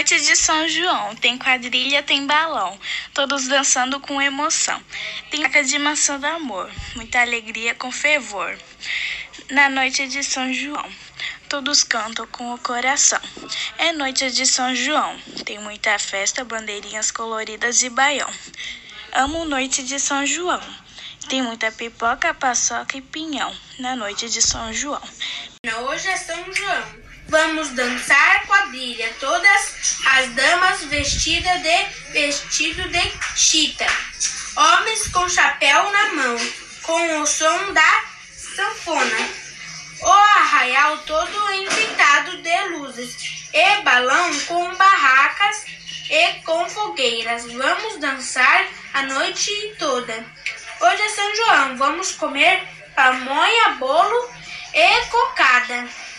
noite de São João, tem quadrilha, tem balão, todos dançando com emoção. Tem caca de maçã do amor, muita alegria com fervor. Na noite de São João, todos cantam com o coração. É noite de São João, tem muita festa, bandeirinhas coloridas e baião. Amo noite de São João, tem muita pipoca, paçoca e pinhão. Na noite de São João. Hoje é São João. Vamos dançar quadrilha, todas as damas vestidas de vestido de chita, homens com chapéu na mão, com o som da sanfona. O arraial todo enfeitado de luzes e balão com barracas e com fogueiras. Vamos dançar a noite toda. Hoje é São João, vamos comer pamonha, bolo e cocada.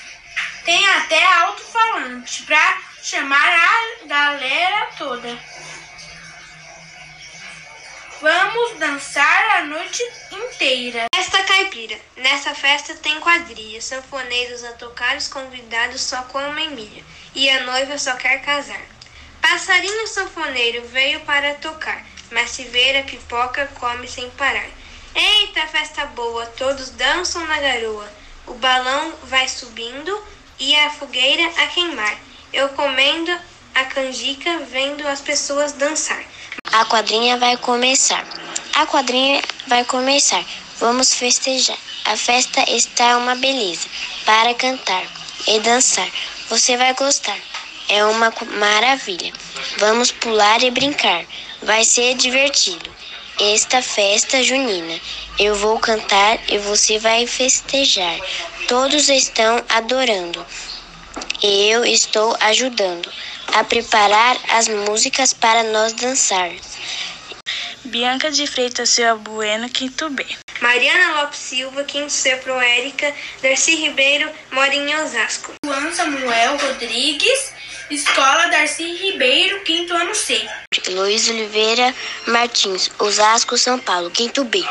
Tem até alto-falante para chamar a galera toda. Vamos dançar a noite inteira. Festa caipira. Nessa festa tem quadrilha, sanfoneiros a tocar, os convidados só comem milho e a noiva só quer casar. Passarinho sanfoneiro veio para tocar, mas se ver a pipoca come sem parar. Eita, festa boa, todos dançam na garoa. O balão vai subindo e a fogueira a queimar. Eu comendo a canjica, vendo as pessoas dançar. A quadrinha vai começar. A quadrinha vai começar. Vamos festejar. A festa está uma beleza para cantar e dançar. Você vai gostar. É uma maravilha. Vamos pular e brincar. Vai ser divertido. Esta festa junina. Eu vou cantar e você vai festejar. Todos estão adorando. E eu estou ajudando a preparar as músicas para nós dançar. Bianca de Freitas Silva Bueno, quinto B. Mariana Lopes Silva, quinto C pro Érica. Darcy Ribeiro, mora em Osasco. Juan Samuel Rodrigues, Escola Darcy Ribeiro, quinto ano C. Luiz Oliveira Martins, Osasco, São Paulo, quinto B.